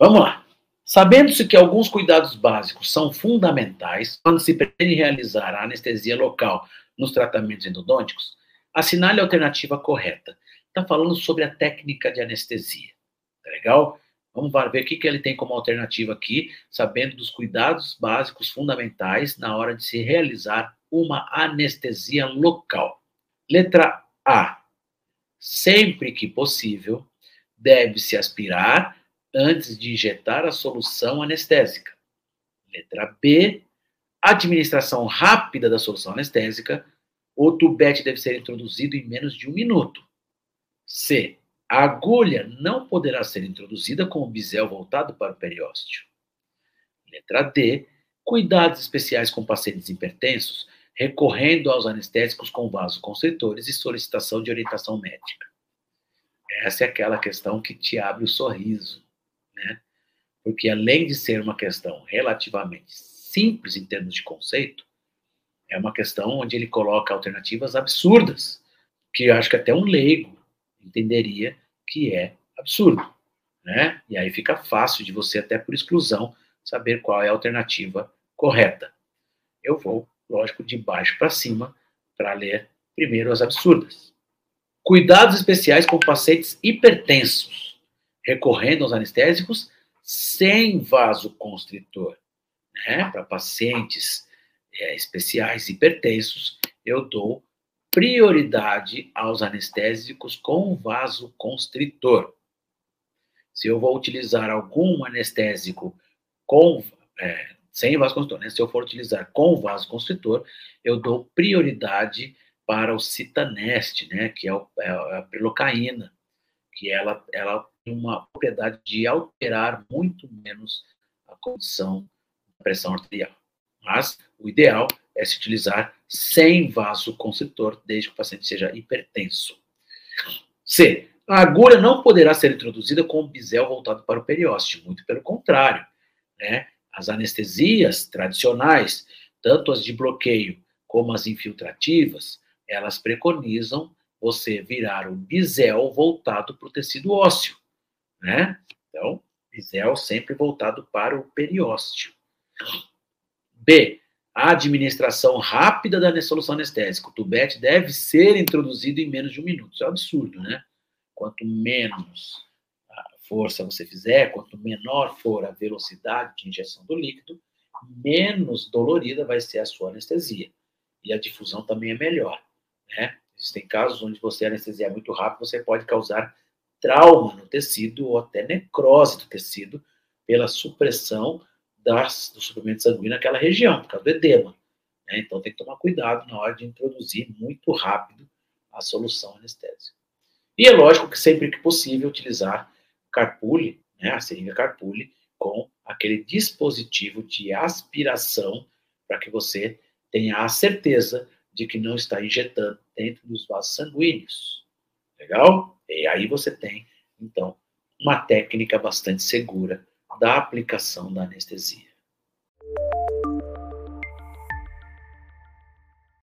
Vamos lá. Sabendo-se que alguns cuidados básicos são fundamentais quando se pretende realizar a anestesia local nos tratamentos endodônticos, assinale a alternativa correta. Está falando sobre a técnica de anestesia. Tá legal? Vamos ver o que, que ele tem como alternativa aqui, sabendo dos cuidados básicos fundamentais na hora de se realizar uma anestesia local. Letra A. Sempre que possível, deve-se aspirar antes de injetar a solução anestésica. Letra B. Administração rápida da solução anestésica. O tubete deve ser introduzido em menos de um minuto. C. A agulha não poderá ser introduzida com o bisel voltado para o periósteo. Letra D. Cuidados especiais com pacientes hipertensos, recorrendo aos anestésicos com vasoconstritores e solicitação de orientação médica. Essa é aquela questão que te abre o sorriso, né? Porque além de ser uma questão relativamente simples em termos de conceito, é uma questão onde ele coloca alternativas absurdas, que eu acho que até um leigo entenderia que é absurdo, né? E aí fica fácil de você, até por exclusão, saber qual é a alternativa correta. Eu vou, lógico, de baixo para cima para ler primeiro as absurdas. Cuidados especiais com pacientes hipertensos, recorrendo aos anestésicos sem vasoconstritor. Né? Para pacientes é, especiais hipertensos, eu dou prioridade aos anestésicos com vasoconstritor. Se eu vou utilizar algum anestésico com, é, sem vasoconstritor, né? se eu for utilizar com vasoconstritor, eu dou prioridade para o citaneste, né? que é, o, é a prilocaína, que ela, ela tem uma propriedade de alterar muito menos a condição da pressão arterial. Mas o ideal é se utilizar sem vasoconstritor, desde que o paciente seja hipertenso. C. A agulha não poderá ser introduzida com o bisel voltado para o periósteo, muito pelo contrário. Né? As anestesias tradicionais, tanto as de bloqueio como as infiltrativas, elas preconizam você virar o bisel voltado para o tecido ósseo, né? Então, bisel sempre voltado para o periósteo. B. A administração rápida da solução anestésica. O tubete deve ser introduzido em menos de um minuto. Isso é um absurdo, né? Quanto menos força você fizer, quanto menor for a velocidade de injeção do líquido, menos dolorida vai ser a sua anestesia. E a difusão também é melhor, né? Existem casos onde você anestesiar muito rápido, você pode causar trauma no tecido ou até necrose do tecido pela supressão das, do suprimento sanguíneo naquela região, por causa do edema. Né? Então tem que tomar cuidado na hora de introduzir muito rápido a solução anestésica. E é lógico que sempre que possível utilizar carpule, né, a seringa carpule, com aquele dispositivo de aspiração para que você tenha a certeza de que não está injetando dentro dos vasos sanguíneos. Legal? E aí você tem, então, uma técnica bastante segura da aplicação da anestesia.